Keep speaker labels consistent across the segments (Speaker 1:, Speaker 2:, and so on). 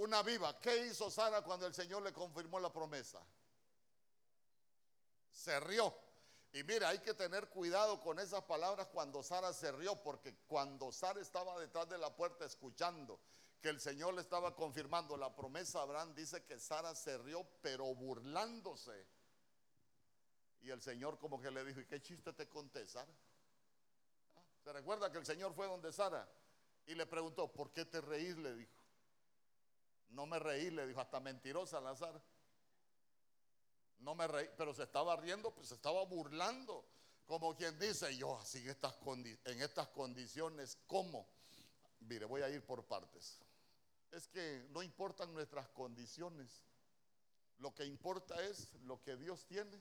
Speaker 1: una viva. ¿Qué hizo Sara cuando el Señor le confirmó la promesa? Se rió. Y mira, hay que tener cuidado con esas palabras cuando Sara se rió, porque cuando Sara estaba detrás de la puerta escuchando que el Señor le estaba confirmando la promesa Abraham, dice que Sara se rió, pero burlándose. Y el Señor como que le dijo, ¿y qué chiste te conté, Sara? Ah, ¿Se recuerda que el Señor fue donde Sara? Y le preguntó, ¿por qué te reís? Le dijo. No me reí, le dijo, hasta mentirosa la Sara. No me reí, pero se estaba riendo, pues se estaba burlando. Como quien dice, yo así en estas, en estas condiciones, ¿cómo? Mire, voy a ir por partes. Es que no importan nuestras condiciones. Lo que importa es lo que Dios tiene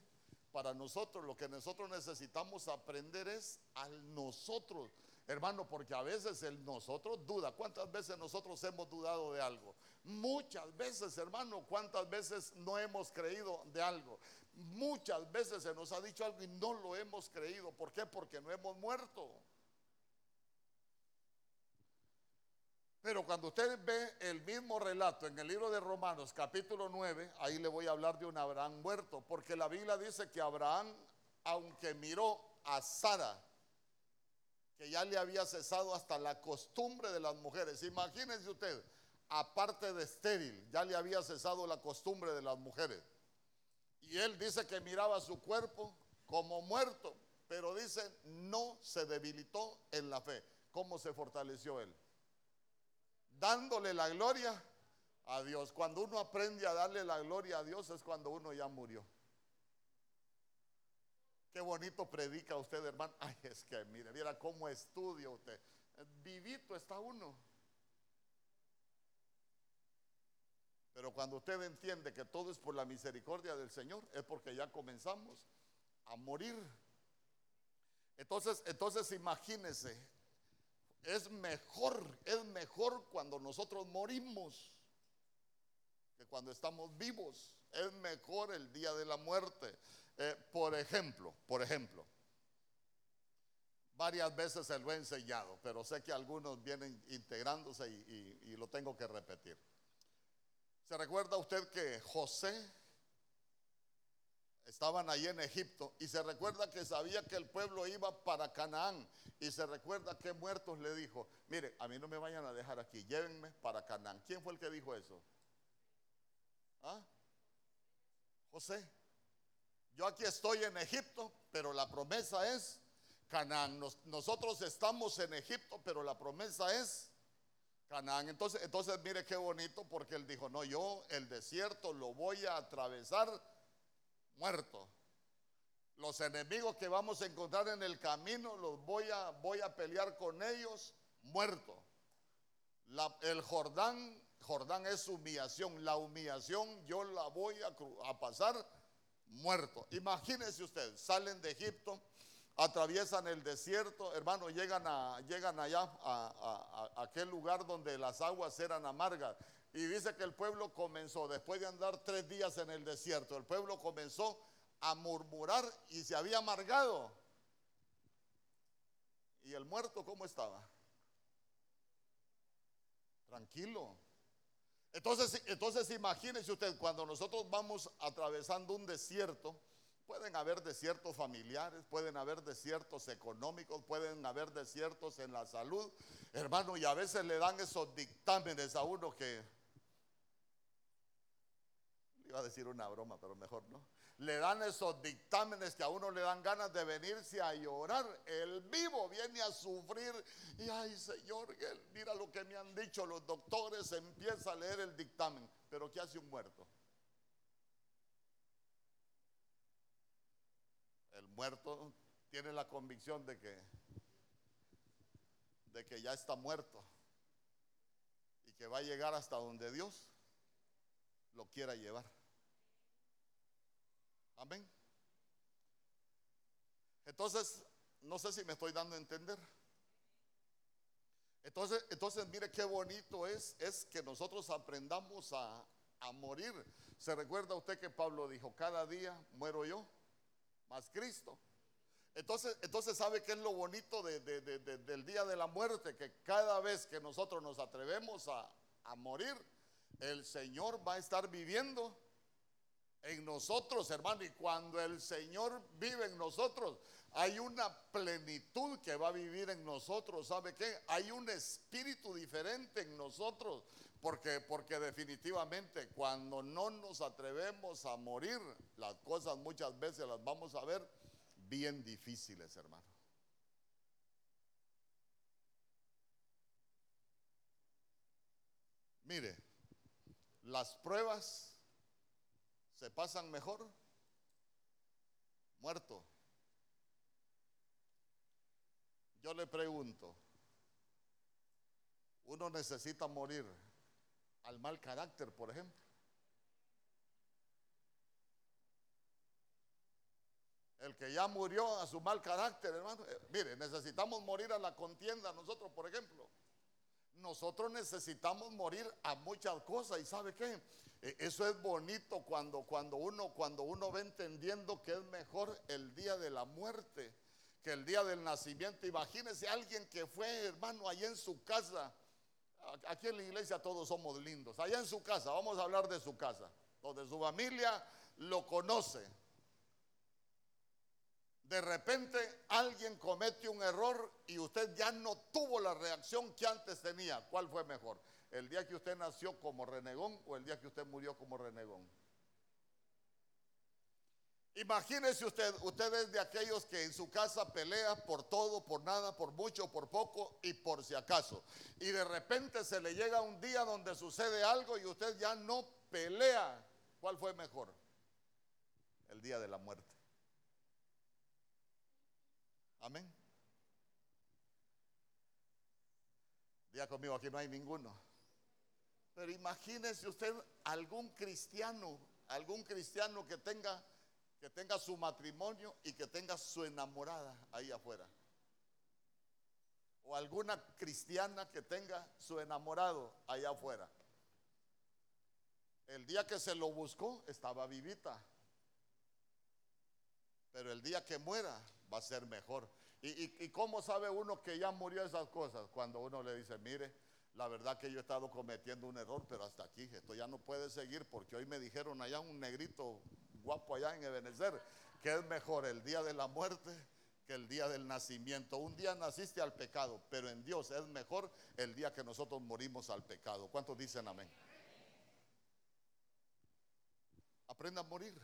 Speaker 1: para nosotros. Lo que nosotros necesitamos aprender es al nosotros. Hermano, porque a veces el nosotros duda. ¿Cuántas veces nosotros hemos dudado de algo? Muchas veces, hermano, ¿cuántas veces no hemos creído de algo? Muchas veces se nos ha dicho algo y no lo hemos creído. ¿Por qué? Porque no hemos muerto. Pero cuando usted ve el mismo relato en el libro de Romanos capítulo 9, ahí le voy a hablar de un Abraham muerto, porque la Biblia dice que Abraham, aunque miró a Sara, que ya le había cesado hasta la costumbre de las mujeres. Imagínense usted, aparte de estéril, ya le había cesado la costumbre de las mujeres. Y él dice que miraba su cuerpo como muerto, pero dice, no se debilitó en la fe. ¿Cómo se fortaleció él? Dándole la gloria a Dios. Cuando uno aprende a darle la gloria a Dios es cuando uno ya murió. Qué bonito predica usted, hermano. Ay, es que mire, mira cómo estudia usted. Vivito está uno. Pero cuando usted entiende que todo es por la misericordia del Señor, es porque ya comenzamos a morir. Entonces, entonces imagínese, es mejor, es mejor cuando nosotros morimos que cuando estamos vivos. Es mejor el día de la muerte. Eh, por ejemplo, por ejemplo, varias veces se lo he enseñado, pero sé que algunos vienen integrándose y, lo tengo que repetir. ¿Se recuerda usted que José estaban allí en Egipto y se recuerda que sabía que el pueblo iba para Canaán y se recuerda que muertos le dijo, mire, a mí no me vayan a dejar aquí, llévenme para Canaán. ¿Quién fue el que dijo eso? ¿Ah? José. Yo aquí estoy en Egipto, pero la promesa es Canaán. nosotros estamos en Egipto, pero la promesa es Canaán. Entonces, entonces mire qué bonito porque él dijo, no, yo el desierto lo voy a atravesar muerto. Los enemigos que vamos a encontrar en el camino los voy a, voy a pelear con ellos muerto. el Jordán, Jordán es humillación. La humillación yo la voy a, a pasar muerto. Imagínense usted, salen de Egipto, atraviesan el desierto, hermano, llegan, a, llegan allá a, aquel lugar donde las aguas eran amargas. Y dice que el pueblo comenzó, después de andar tres días en el desierto, el pueblo comenzó a murmurar y se había amargado. ¿Y el muerto cómo estaba? Tranquilo. Entonces, entonces imagínense usted, cuando nosotros vamos atravesando un desierto, pueden haber desiertos familiares, pueden haber desiertos económicos, pueden haber desiertos en la salud, hermano, y a veces le dan esos dictámenes a uno que, iba a decir una broma, pero mejor no le dan esos dictámenes que a uno le dan ganas de venirse a llorar. El vivo viene a sufrir y ay Señor, mira lo que me han dicho los doctores, empieza a leer el dictamen. Pero ¿qué hace un muerto? El muerto tiene la convicción de que de que ya está muerto y que va a llegar hasta donde Dios lo quiera llevar. Amén. Entonces, no sé si me estoy dando a entender. Entonces, entonces mire qué bonito es, es que nosotros aprendamos a, morir. ¿Se recuerda usted que Pablo dijo, cada día muero yo, más Cristo? Entonces, entonces ¿sabe qué es lo bonito del día de la muerte? Que cada vez que nosotros nos atrevemos a, a morir, el Señor va a estar viviendo en nosotros, hermano. Y cuando el Señor vive en nosotros, hay una plenitud que va a vivir en nosotros. ¿Sabe qué? Hay un espíritu diferente en nosotros. Porque, porque definitivamente cuando no nos atrevemos a morir, las cosas muchas veces las vamos a ver bien difíciles, hermano. Mire, las pruebas se pasan mejor muerto. Yo le pregunto, uno necesita morir al mal carácter, por ejemplo. El que ya murió a su mal carácter, hermano. Eh, mire, necesitamos morir a la contienda nosotros, por ejemplo. Nosotros necesitamos morir a muchas cosas y ¿sabe qué? E, eso es bonito cuando, cuando, uno, cuando uno va entendiendo que es mejor el día de la muerte que el día del nacimiento. Imagínese alguien que fue, hermano, allá en su casa. Aquí en la iglesia todos somos lindos. Allá en su casa, vamos a hablar de su casa, donde su familia lo conoce. De repente alguien comete un error y usted ya no tuvo la reacción que antes tenía. ¿Cuál fue mejor? ¿El día que usted nació como renegón o el día que usted murió como renegón? Imagínese usted, usted es de aquellos que en su casa pelea por todo, por nada, por mucho, por poco y por si acaso. Y de repente se le llega un día donde sucede algo y usted ya no pelea. ¿Cuál fue mejor? El día de la muerte. Amén. Día conmigo, aquí no hay ninguno. Pero imagínese usted algún cristiano, algún cristiano que tenga que tenga su matrimonio y que tenga su enamorada ahí afuera. O alguna cristiana que tenga su enamorado allá afuera. El día que se lo buscó estaba vivita. Pero el día que muera va a ser mejor. ¿Y, cómo sabe uno que ya murió esas cosas? Cuando uno le dice, mire, la verdad que yo he estado cometiendo un error, pero hasta aquí, esto ya no puede seguir porque hoy me dijeron allá un negrito guapo allá en Ebenezer, que es mejor el día de la muerte que el día del nacimiento. Un día naciste al pecado, pero en Dios es mejor el día que nosotros morimos al pecado. ¿Cuántos dicen amén? Aprenda a morir.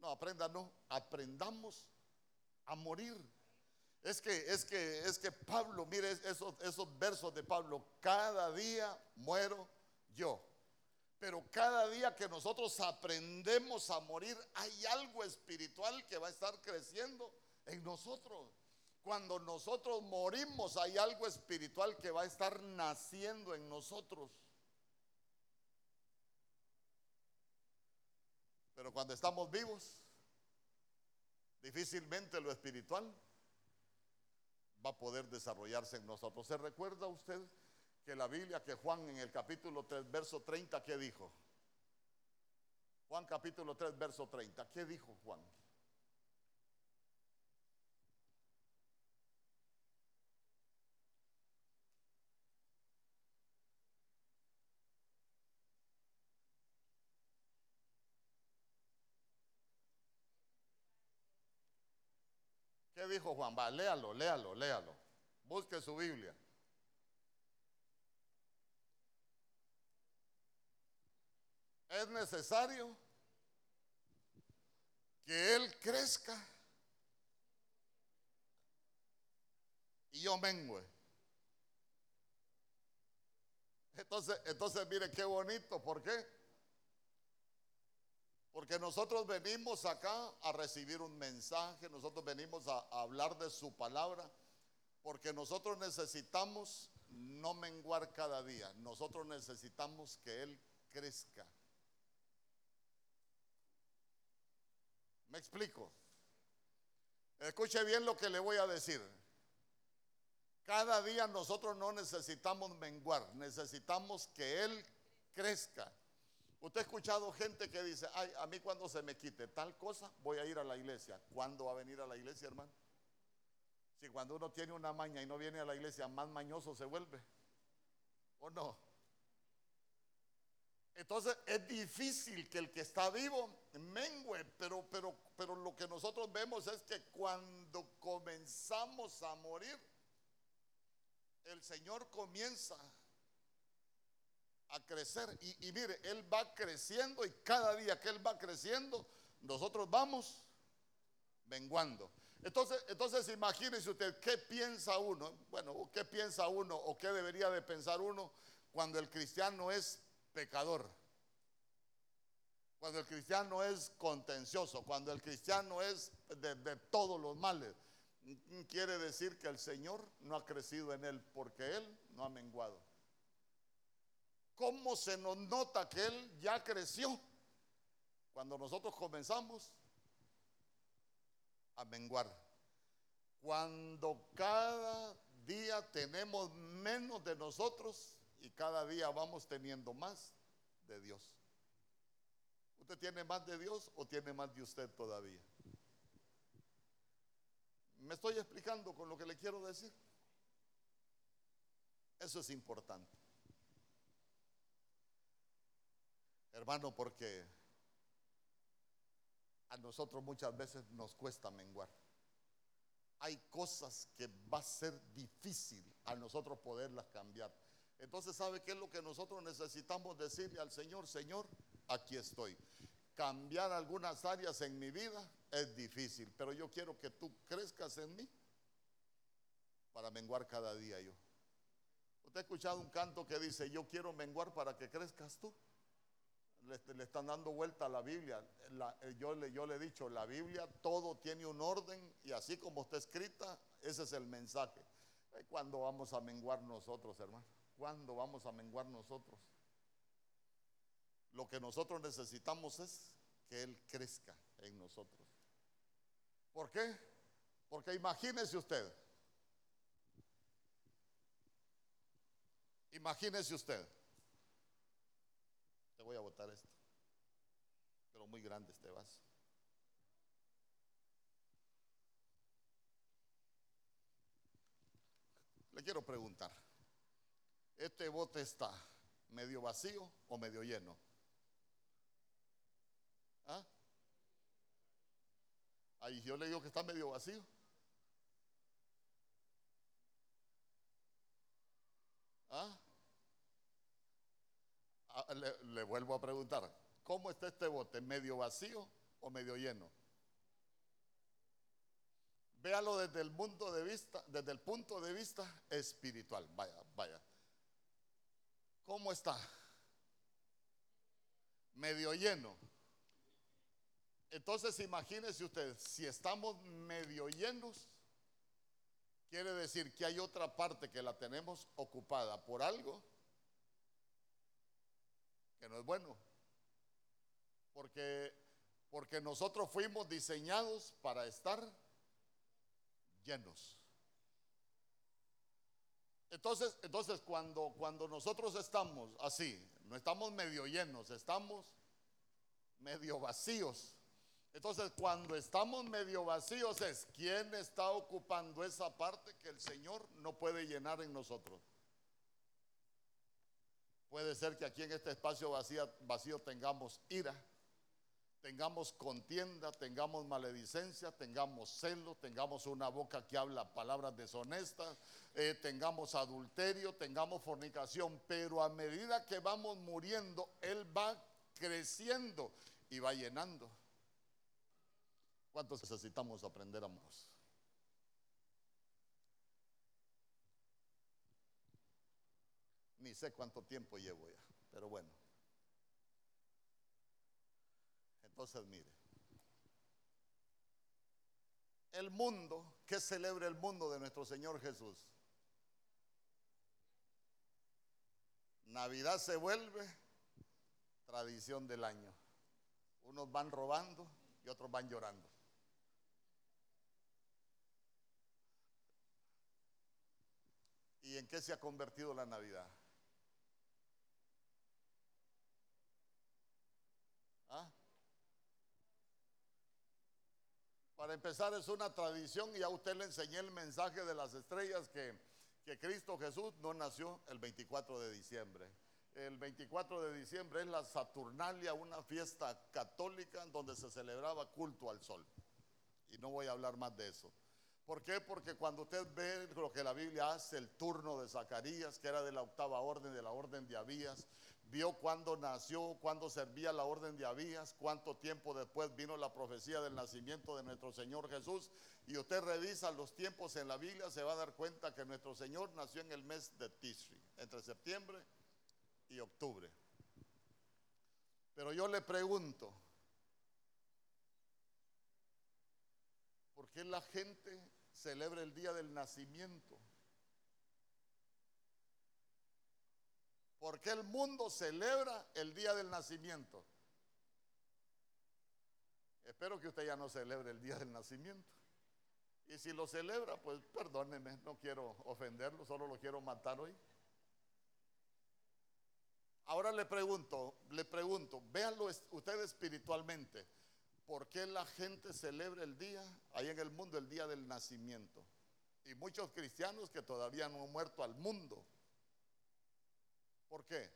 Speaker 1: No, aprenda no, aprendamos a morir. Es que, es que, es que Pablo, mire esos, esos versos de Pablo, cada día muero yo. Pero cada día que nosotros aprendemos a morir, hay algo espiritual que va a estar creciendo en nosotros. Cuando nosotros morimos, hay algo espiritual que va a estar naciendo en nosotros. Pero cuando estamos vivos, difícilmente lo espiritual va a poder desarrollarse en nosotros. ¿Se recuerda usted que la Biblia, que Juan en el capítulo 3, verso 30, ¿qué dijo? Juan capítulo 3, verso 30, ¿qué dijo Juan? Dijo Juan? Va, léalo, léalo, léalo. Busque su Biblia. es necesario que Él crezca y yo mengue. Entonces, entonces mire qué bonito, ¿por qué? Porque nosotros venimos acá a recibir un mensaje, nosotros venimos a, hablar de su palabra, porque nosotros necesitamos no menguar cada día, nosotros necesitamos que Él crezca. ¿Me explico? Escuche bien lo que le voy a decir. Cada día nosotros no necesitamos menguar, necesitamos que Él crezca. Usted ha escuchado gente que dice, ay, a mí cuando se me quite tal cosa, voy a ir a la iglesia. ¿Cuándo va a venir a la iglesia, hermano? Si cuando uno tiene una maña y no viene a la iglesia, más mañoso se vuelve. ¿O no? Entonces es difícil que el que está vivo mengue, pero, pero, pero lo que nosotros vemos es que cuando comenzamos a morir, el Señor comienza a crecer. Y, mire, Él va creciendo y cada día que Él va creciendo, nosotros vamos menguando. Entonces, entonces imagínese usted qué piensa uno, bueno, qué piensa uno o qué debería de pensar uno cuando el cristiano es pecador. Cuando el cristiano es contencioso, cuando el cristiano es de todos los males, quiere decir que el Señor no ha crecido en él porque él no ha menguado. ¿Cómo se nos nota que él ya creció? Cuando nosotros comenzamos a menguar. Cuando cada día tenemos menos de nosotros y cada día vamos teniendo más de Dios. ¿Usted tiene más de Dios o tiene más de usted todavía? ¿Me estoy explicando con lo que le quiero decir? Eso es importante. Hermano, porque a nosotros muchas veces nos cuesta menguar. Hay cosas que va a ser difícil a nosotros poderlas cambiar. Entonces, ¿sabe qué es lo que nosotros necesitamos decirle al Señor? Señor, aquí estoy. Cambiar algunas áreas en mi vida es difícil, pero yo quiero que tú crezcas en mí para menguar cada día yo. ¿Usted ha escuchado un canto que dice, yo quiero menguar para que crezcas tú? Le, están dando vuelta a la Biblia. Eh, yo, le, yo le he dicho, la Biblia todo tiene un orden y así como está escrita, ese es el mensaje. Eh, ¿Cuándo vamos a menguar nosotros, hermano? ¿Cuándo vamos a menguar nosotros? Lo que nosotros necesitamos es que Él crezca en nosotros. ¿Por qué? Porque imagínese usted, imagínese usted, voy a botar esto. Pero muy grande este vaso. Le quiero preguntar, ¿este bote está medio vacío o medio lleno? ¿Ah? Ahí yo le digo que está medio vacío. ¿Ah? Le, vuelvo a preguntar, ¿cómo está este bote? ¿Medio vacío o medio lleno? Véalo desde el punto de vista, desde el punto de vista espiritual. Vaya, vaya. ¿Cómo está? Medio lleno. Entonces imagínese usted, si estamos medio llenos, quiere decir que hay otra parte que la tenemos ocupada por algo que no es bueno. Porque, porque nosotros fuimos diseñados para estar llenos. Entonces, entonces cuando, cuando nosotros estamos así, no estamos medio llenos, estamos medio vacíos. Entonces, cuando estamos medio vacíos es quién está ocupando esa parte que el Señor no puede llenar en nosotros. Puede ser que aquí en este espacio vacío, tengamos ira, tengamos contienda, tengamos maledicencia, tengamos celo, tengamos una boca que habla palabras deshonestas, eh, tengamos adulterio, tengamos fornicación, pero a medida que vamos muriendo, Él va creciendo y va llenando. ¿Cuántos necesitamos aprender a Ni sé cuánto tiempo llevo ya, pero bueno. Entonces, mire. El mundo, ¿qué celebra el mundo de nuestro Señor Jesús? Navidad se vuelve tradición del año. Unos van robando y otros van llorando. ¿Y en qué se ha convertido la Navidad? ¿Ah? Para empezar, es una tradición y a usted le enseñé el mensaje de las estrellas que, que Cristo Jesús no nació el 24 de diciembre. el 24 de diciembre es la Saturnalia, una fiesta católica donde se celebraba culto al sol. Y no voy a hablar más de eso. ¿Por qué? Porque cuando usted ve lo que la Biblia hace, el turno de Zacarías, que era de la octava orden, de la orden de Abías, vio cuándo nació, cuándo servía la orden de Abías, cuánto tiempo después vino la profecía del nacimiento de nuestro Señor Jesús. Y usted revisa los tiempos en la Biblia, se va a dar cuenta que nuestro Señor nació en el mes de Tishri, entre septiembre y octubre. Pero yo le pregunto, ¿por qué la gente celebra el día del nacimiento? ¿Por qué el mundo celebra el día del nacimiento? Espero que usted ya no celebre el día del nacimiento. Y si lo celebra, pues perdóneme, no quiero ofenderlo, solo lo quiero matar hoy. Ahora le pregunto, le pregunto, véanlo usted espiritualmente. ¿Por qué la gente celebra el día, ahí en el mundo, el día del nacimiento? Y muchos cristianos que todavía no han muerto al mundo. ¿Por qué?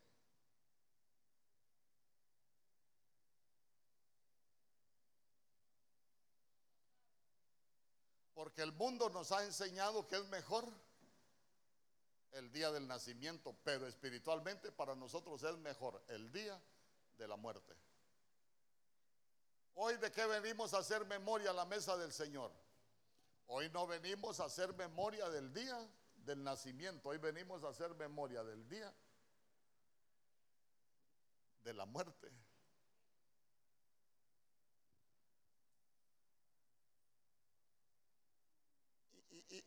Speaker 1: Porque el mundo nos ha enseñado que es mejor el día del nacimiento, pero espiritualmente para nosotros es mejor el día de la muerte. Hoy de qué venimos a hacer memoria a la mesa del Señor. Hoy no venimos a hacer memoria del día del nacimiento, hoy venimos a hacer memoria del día de la muerte.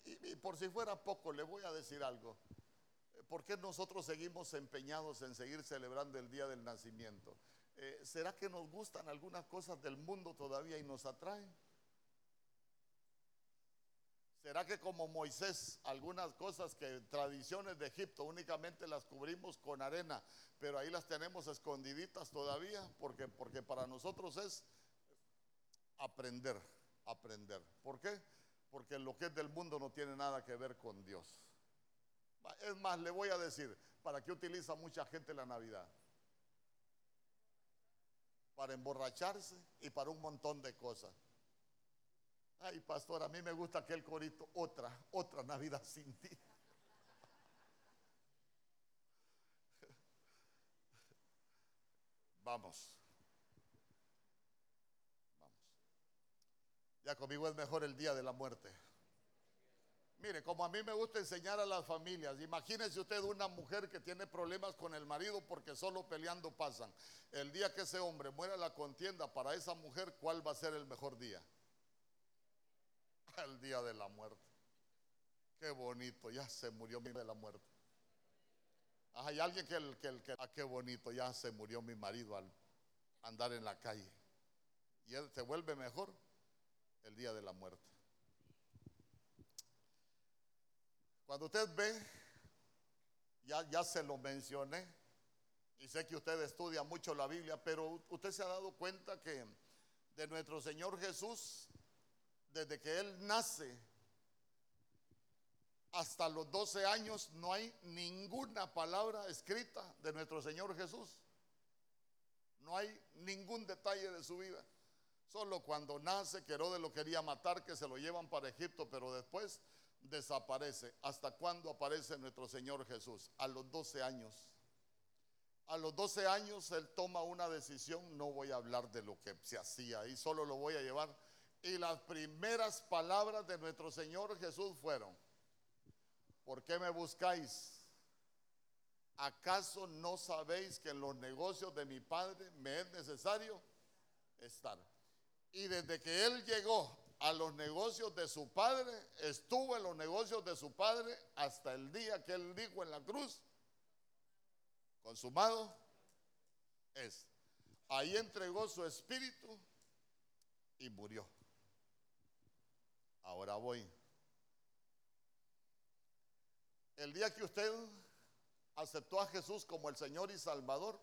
Speaker 1: Y, por si fuera poco, le voy a decir algo. ¿Por qué nosotros seguimos empeñados en seguir celebrando el día del nacimiento? Eh, ¿Será que nos gustan algunas cosas del mundo todavía y nos atraen? ¿Será que como Moisés, algunas cosas que tradiciones de Egipto únicamente las cubrimos con arena, pero ahí las tenemos escondiditas todavía? Porque, porque para nosotros es aprender, aprender. ¿Por qué? Porque lo que es del mundo no tiene nada que ver con Dios. Es más, le voy a decir, ¿para qué utiliza mucha gente la Navidad? Para emborracharse y para un montón de cosas. Ay, pastor, a mí me gusta aquel corito, otra, otra Navidad sin ti. Vamos. Vamos. Ya conmigo es mejor el día de la muerte. Mire, como a mí me gusta enseñar a las familias, imagínese usted una mujer que tiene problemas con el marido porque solo peleando pasan. El día que ese hombre muera la contienda para esa mujer, ¿cuál va a ser el mejor día? el día de la muerte. Qué bonito, ya se murió mi de la muerte. hay alguien que que, que ah, qué bonito, ya se murió mi marido al andar en la calle. Y él se vuelve mejor el día de la muerte. Cuando usted ve, ya, ya se lo mencioné, y sé que usted estudia mucho la Biblia, pero usted se ha dado cuenta que de nuestro Señor Jesús desde que él nace hasta los 12 años no hay ninguna palabra escrita de nuestro Señor Jesús. No hay ningún detalle de su vida. Solo cuando nace, que Herodes lo quería matar, que se lo llevan para Egipto, pero después desaparece. ¿Hasta cuándo aparece nuestro Señor Jesús? A los 12 años. A los 12 años él toma una decisión, no voy a hablar de lo que se hacía ahí, solo lo voy a llevar y las primeras palabras de nuestro Señor Jesús fueron, ¿por qué me buscáis? ¿Acaso no sabéis que en los negocios de mi Padre me es necesario estar? Y desde que Él llegó a los negocios de su Padre, estuvo en los negocios de su Padre hasta el día que Él dijo en la cruz, consumado es. Ahí entregó su espíritu y murió. Ahora voy. El día que usted aceptó a Jesús como el Señor y Salvador,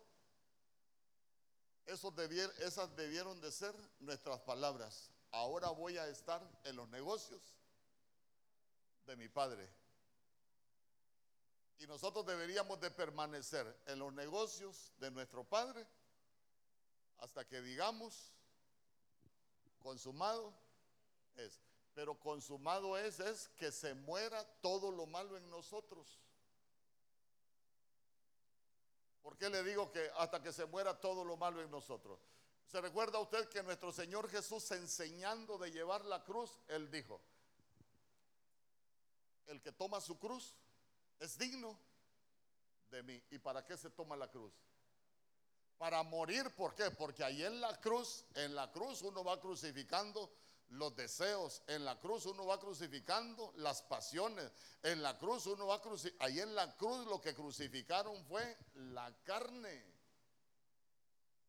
Speaker 1: esas debieron de ser nuestras palabras. Ahora voy a estar en los negocios de mi Padre. Y nosotros deberíamos de permanecer en los negocios de nuestro Padre hasta que digamos, consumado es. Pero consumado es, es que se muera todo lo malo en nosotros. ¿Por qué le digo que hasta que se muera todo lo malo en nosotros? ¿Se recuerda usted que nuestro Señor Jesús enseñando de llevar la cruz, Él dijo, el que toma su cruz es digno de mí. ¿Y para qué se toma la cruz? Para morir, ¿por qué? Porque ahí en la cruz, en la cruz uno va crucificando los deseos, en la cruz uno va crucificando las pasiones, en la cruz uno va crucificando, ahí en la cruz lo que crucificaron fue la carne,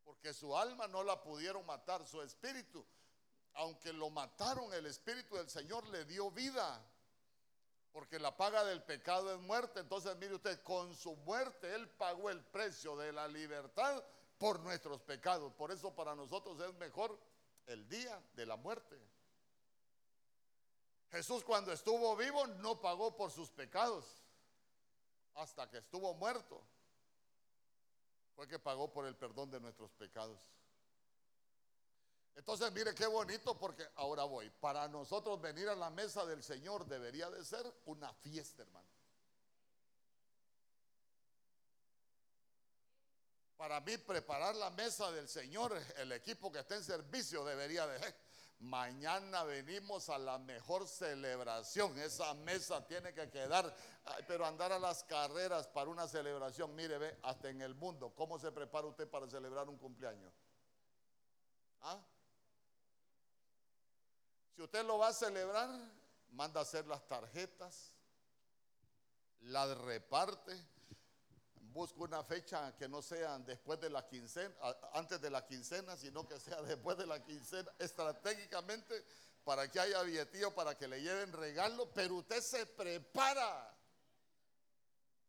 Speaker 1: porque su alma no la pudieron matar, su espíritu, aunque lo mataron, el espíritu del Señor le dio vida. Porque la paga del pecado es muerte. Entonces, mire usted, con su muerte Él pagó el precio de la libertad por nuestros pecados. Por eso para nosotros es mejor el día de la muerte. Jesús cuando estuvo vivo no pagó por sus pecados. Hasta que estuvo muerto. Fue que pagó por el perdón de nuestros pecados. Entonces, mire qué bonito porque ahora voy. Para nosotros venir a la mesa del Señor debería de ser una fiesta, hermano. Para mí preparar la mesa del Señor, el equipo que está en servicio debería de... Mañana venimos a la mejor celebración. Esa mesa tiene que quedar, pero andar a las carreras para una celebración. Mire, ve, hasta en el mundo, ¿cómo se prepara usted para celebrar un cumpleaños? ¿Ah? Si usted lo va a celebrar, manda a hacer las tarjetas, las reparte, busca una fecha que no sea después de la quincena, antes de la quincena, sino que sea después de la quincena, estratégicamente para que haya billetío, para que le lleven regalo, pero usted se prepara.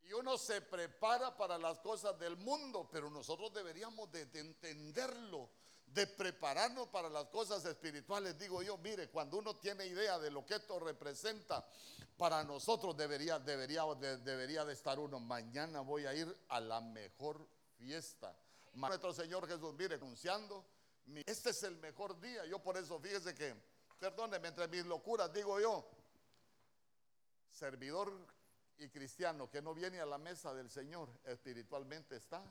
Speaker 1: Y uno se prepara para las cosas del mundo, pero nosotros deberíamos de entenderlo de prepararnos para las cosas espirituales. Digo yo, mire, cuando uno tiene idea de lo que esto representa, para nosotros debería, debería, de, debería de estar uno. Mañana voy a ir a la mejor fiesta. Nuestro Señor Jesús, mire, anunciando, este es el mejor día. Yo por eso, fíjese que, perdóneme, entre mis locuras digo yo, servidor y cristiano que no viene a la mesa del Señor, espiritualmente está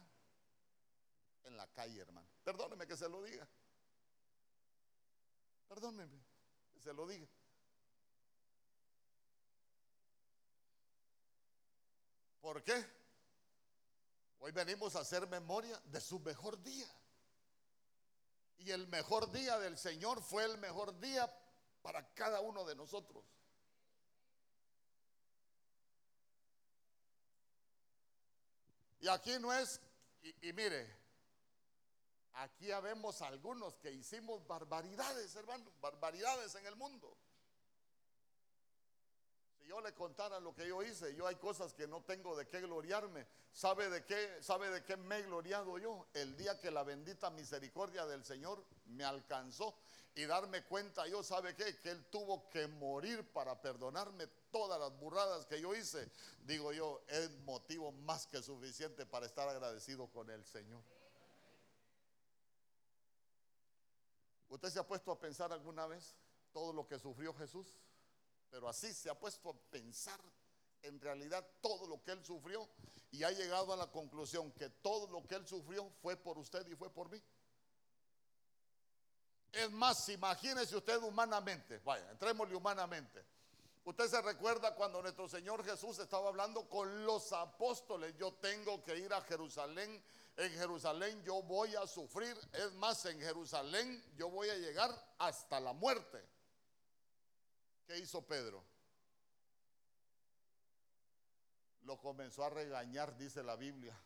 Speaker 1: en la calle, hermano. Perdóneme que se lo diga. Perdóneme que se lo diga. ¿Por qué? Hoy venimos a hacer memoria de su mejor día. Y el mejor día del Señor fue el mejor día para cada uno de nosotros. Y aquí no es, y, y mire, Aquí habemos algunos que hicimos barbaridades, hermano, barbaridades en el mundo. Si yo le contara lo que yo hice, yo hay cosas que no tengo de qué gloriarme. ¿Sabe de qué, sabe de qué me he gloriado yo? El día que la bendita misericordia del Señor me alcanzó y darme cuenta yo, ¿sabe qué? Que Él tuvo que morir para perdonarme todas las burradas que yo hice. Digo yo, es motivo más que suficiente para estar agradecido con el Señor. ¿Usted se ha puesto a pensar alguna vez todo lo que sufrió Jesús? Pero así se ha puesto a pensar en realidad todo lo que él sufrió y ha llegado a la conclusión que todo lo que él sufrió fue por usted y fue por mí. Es más, imagínese usted humanamente, vaya, entrémosle humanamente. Usted se recuerda cuando nuestro Señor Jesús estaba hablando con los apóstoles, yo tengo que ir a Jerusalén en Jerusalén yo voy a sufrir, es más, en Jerusalén yo voy a llegar hasta la muerte. ¿Qué hizo Pedro? Lo comenzó a regañar, dice la Biblia.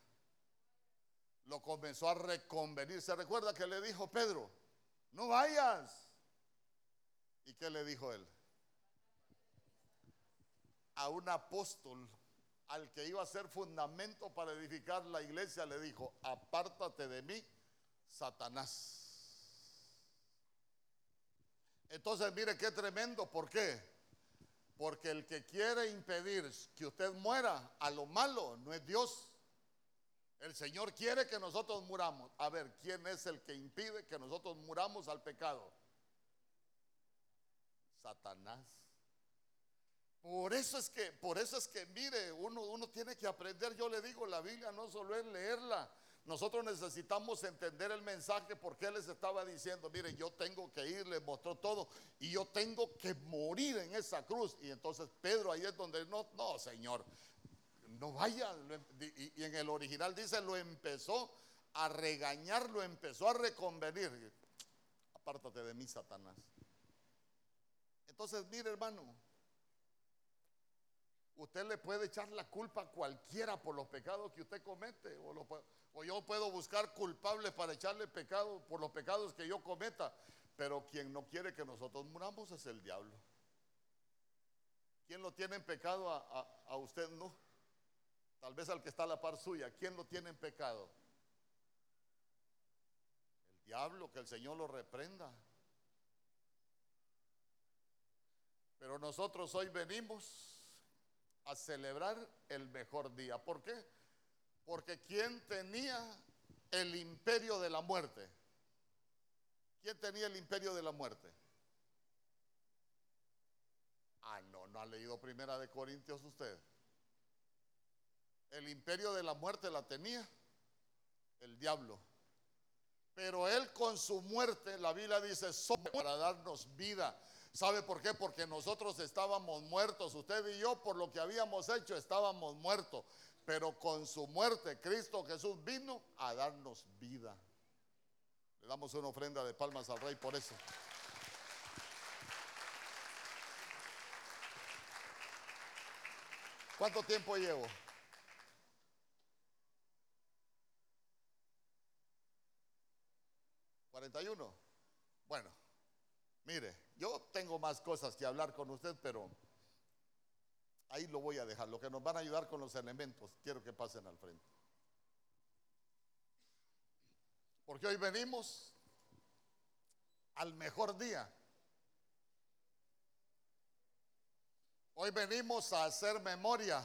Speaker 1: Lo comenzó a reconvenir. ¿Se recuerda que le dijo Pedro? No vayas. ¿Y qué le dijo él? A un apóstol al que iba a ser fundamento para edificar la iglesia, le dijo, apártate de mí, Satanás. Entonces, mire qué tremendo, ¿por qué? Porque el que quiere impedir que usted muera a lo malo no es Dios. El Señor quiere que nosotros muramos. A ver, ¿quién es el que impide que nosotros muramos al pecado? Satanás. Por eso es que, por eso es que, mire, uno, uno tiene que aprender. Yo le digo, la Biblia no solo es leerla, nosotros necesitamos entender el mensaje porque Él les estaba diciendo, mire, yo tengo que ir, les mostró todo y yo tengo que morir en esa cruz. Y entonces Pedro ahí es donde, no, no, Señor, no vaya. Y, en el original dice, lo empezó a regañar, lo empezó a reconvenir. Apártate de mí, Satanás. Entonces, mire hermano, usted le puede echar la culpa a cualquiera por los pecados que usted comete o yo puedo buscar culpables para echarle pecado por los pecados que yo cometa. Pero quien no quiere que nosotros muramos es el diablo. ¿Quién lo tiene en pecado a, usted? No. Tal vez al que está a la par suya. ¿Quién lo tiene en pecado? El diablo, que el Señor lo reprenda. Pero nosotros hoy venimos a celebrar el mejor día. ¿Por qué? Porque ¿quién tenía el imperio de la muerte? ¿Quién tenía el imperio de la muerte? Ah, no, no ha leído Primera de Corintios usted. El imperio de la muerte la tenía el diablo. Pero él con su muerte, la Biblia dice, para darnos vida. ¿Sabe por qué? Porque nosotros estábamos muertos, usted y yo, por lo que habíamos hecho, estábamos muertos pero con su muerte Cristo Jesús vino a darnos vida. Le damos una ofrenda de palmas al rey por eso. ¿Cuánto tiempo llevo? ¿41? Bueno, mire, yo tengo más cosas que hablar con usted, pero Ahí lo voy a dejar. Lo que nos van a ayudar con los elementos, quiero que pasen al frente. Porque hoy venimos al mejor día. Hoy venimos a hacer memoria